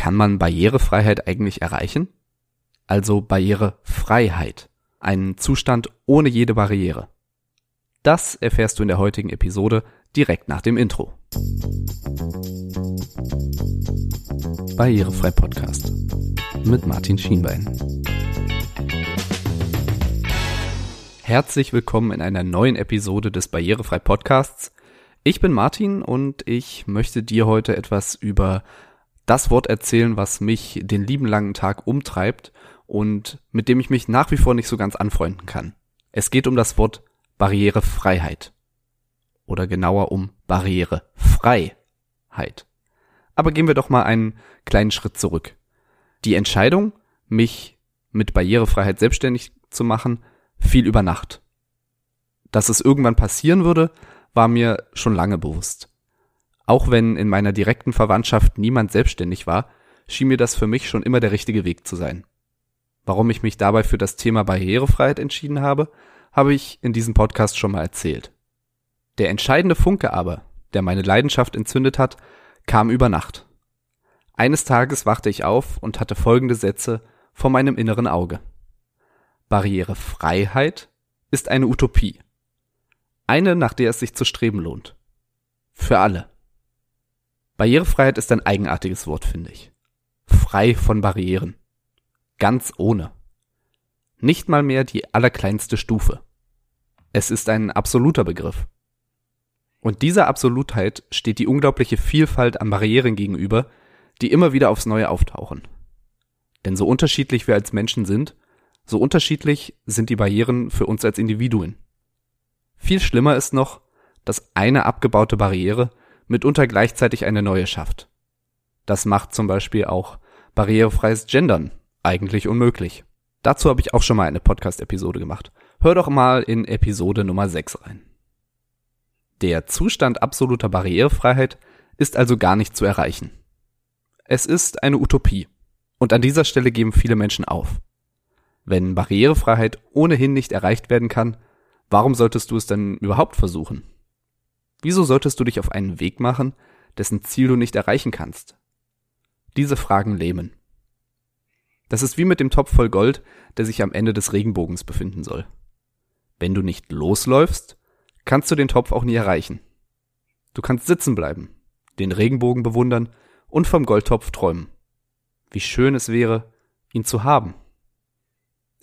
Kann man Barrierefreiheit eigentlich erreichen? Also Barrierefreiheit. Einen Zustand ohne jede Barriere. Das erfährst du in der heutigen Episode direkt nach dem Intro. Barrierefrei Podcast mit Martin Schienbein. Herzlich willkommen in einer neuen Episode des Barrierefrei Podcasts. Ich bin Martin und ich möchte dir heute etwas über das Wort erzählen, was mich den lieben langen Tag umtreibt und mit dem ich mich nach wie vor nicht so ganz anfreunden kann. Es geht um das Wort Barrierefreiheit. Oder genauer um Barrierefreiheit. Aber gehen wir doch mal einen kleinen Schritt zurück. Die Entscheidung, mich mit Barrierefreiheit selbstständig zu machen, fiel über Nacht. Dass es irgendwann passieren würde, war mir schon lange bewusst. Auch wenn in meiner direkten Verwandtschaft niemand selbstständig war, schien mir das für mich schon immer der richtige Weg zu sein. Warum ich mich dabei für das Thema Barrierefreiheit entschieden habe, habe ich in diesem Podcast schon mal erzählt. Der entscheidende Funke aber, der meine Leidenschaft entzündet hat, kam über Nacht. Eines Tages wachte ich auf und hatte folgende Sätze vor meinem inneren Auge. Barrierefreiheit ist eine Utopie. Eine, nach der es sich zu streben lohnt. Für alle. Barrierefreiheit ist ein eigenartiges Wort, finde ich. Frei von Barrieren. Ganz ohne. Nicht mal mehr die allerkleinste Stufe. Es ist ein absoluter Begriff. Und dieser Absolutheit steht die unglaubliche Vielfalt an Barrieren gegenüber, die immer wieder aufs Neue auftauchen. Denn so unterschiedlich wir als Menschen sind, so unterschiedlich sind die Barrieren für uns als Individuen. Viel schlimmer ist noch, dass eine abgebaute Barriere mitunter gleichzeitig eine neue schafft. Das macht zum Beispiel auch barrierefreies Gendern eigentlich unmöglich. Dazu habe ich auch schon mal eine Podcast-Episode gemacht. Hör doch mal in Episode Nummer 6 rein. Der Zustand absoluter Barrierefreiheit ist also gar nicht zu erreichen. Es ist eine Utopie. Und an dieser Stelle geben viele Menschen auf. Wenn Barrierefreiheit ohnehin nicht erreicht werden kann, warum solltest du es denn überhaupt versuchen? Wieso solltest du dich auf einen Weg machen, dessen Ziel du nicht erreichen kannst? Diese Fragen lähmen. Das ist wie mit dem Topf voll Gold, der sich am Ende des Regenbogens befinden soll. Wenn du nicht losläufst, kannst du den Topf auch nie erreichen. Du kannst sitzen bleiben, den Regenbogen bewundern und vom Goldtopf träumen. Wie schön es wäre, ihn zu haben.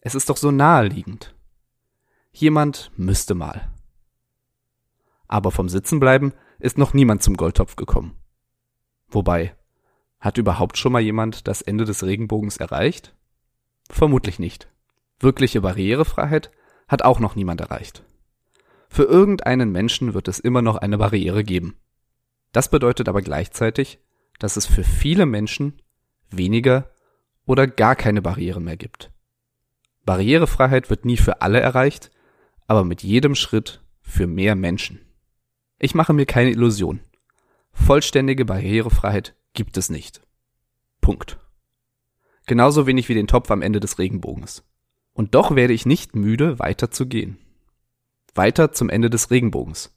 Es ist doch so naheliegend. Jemand müsste mal aber vom Sitzenbleiben ist noch niemand zum Goldtopf gekommen. Wobei, hat überhaupt schon mal jemand das Ende des Regenbogens erreicht? Vermutlich nicht. Wirkliche Barrierefreiheit hat auch noch niemand erreicht. Für irgendeinen Menschen wird es immer noch eine Barriere geben. Das bedeutet aber gleichzeitig, dass es für viele Menschen weniger oder gar keine Barriere mehr gibt. Barrierefreiheit wird nie für alle erreicht, aber mit jedem Schritt für mehr Menschen. Ich mache mir keine Illusion. Vollständige Barrierefreiheit gibt es nicht. Punkt. Genauso wenig wie den Topf am Ende des Regenbogens. Und doch werde ich nicht müde, weiter zu gehen. Weiter zum Ende des Regenbogens.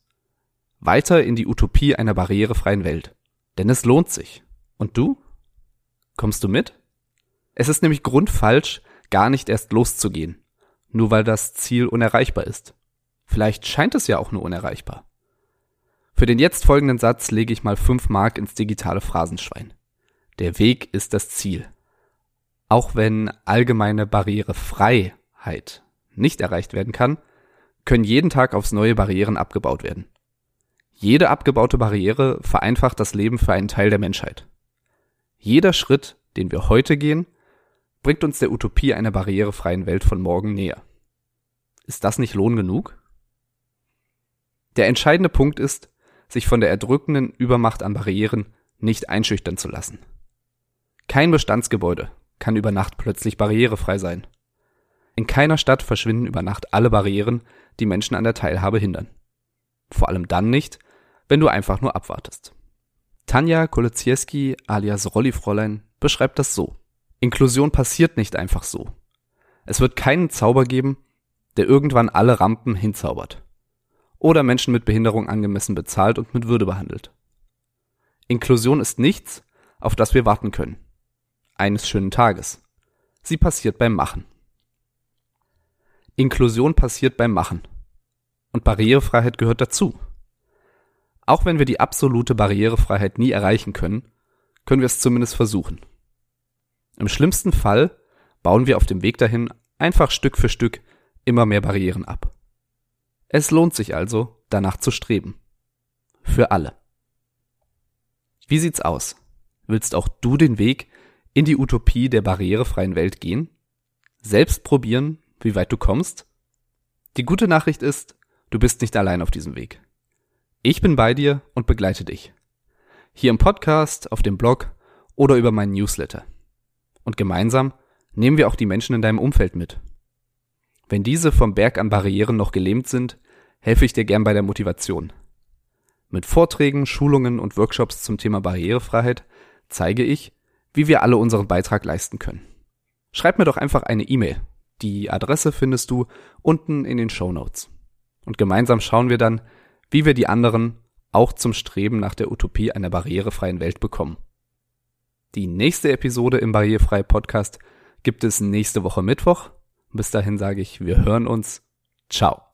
Weiter in die Utopie einer barrierefreien Welt. Denn es lohnt sich. Und du? Kommst du mit? Es ist nämlich grundfalsch, gar nicht erst loszugehen. Nur weil das Ziel unerreichbar ist. Vielleicht scheint es ja auch nur unerreichbar. Für den jetzt folgenden Satz lege ich mal 5 Mark ins digitale Phrasenschwein. Der Weg ist das Ziel. Auch wenn allgemeine Barrierefreiheit nicht erreicht werden kann, können jeden Tag aufs neue Barrieren abgebaut werden. Jede abgebaute Barriere vereinfacht das Leben für einen Teil der Menschheit. Jeder Schritt, den wir heute gehen, bringt uns der Utopie einer barrierefreien Welt von morgen näher. Ist das nicht Lohn genug? Der entscheidende Punkt ist, sich von der erdrückenden Übermacht an Barrieren nicht einschüchtern zu lassen. Kein Bestandsgebäude kann über Nacht plötzlich barrierefrei sein. In keiner Stadt verschwinden über Nacht alle Barrieren, die Menschen an der Teilhabe hindern. Vor allem dann nicht, wenn du einfach nur abwartest. Tanja Kolodziewski alias Rollifräulein beschreibt das so. Inklusion passiert nicht einfach so. Es wird keinen Zauber geben, der irgendwann alle Rampen hinzaubert oder Menschen mit Behinderung angemessen bezahlt und mit Würde behandelt. Inklusion ist nichts, auf das wir warten können. eines schönen Tages. Sie passiert beim Machen. Inklusion passiert beim Machen. Und Barrierefreiheit gehört dazu. Auch wenn wir die absolute Barrierefreiheit nie erreichen können, können wir es zumindest versuchen. Im schlimmsten Fall bauen wir auf dem Weg dahin einfach Stück für Stück immer mehr Barrieren ab. Es lohnt sich also, danach zu streben. Für alle. Wie sieht's aus? Willst auch du den Weg in die Utopie der barrierefreien Welt gehen? Selbst probieren, wie weit du kommst? Die gute Nachricht ist, du bist nicht allein auf diesem Weg. Ich bin bei dir und begleite dich. Hier im Podcast, auf dem Blog oder über meinen Newsletter. Und gemeinsam nehmen wir auch die Menschen in deinem Umfeld mit. Wenn diese vom Berg an Barrieren noch gelähmt sind, helfe ich dir gern bei der Motivation. Mit Vorträgen, Schulungen und Workshops zum Thema Barrierefreiheit zeige ich, wie wir alle unseren Beitrag leisten können. Schreib mir doch einfach eine E-Mail. Die Adresse findest du unten in den Show Notes. Und gemeinsam schauen wir dann, wie wir die anderen auch zum Streben nach der Utopie einer barrierefreien Welt bekommen. Die nächste Episode im Barrierefrei Podcast gibt es nächste Woche Mittwoch. Bis dahin sage ich, wir hören uns. Ciao.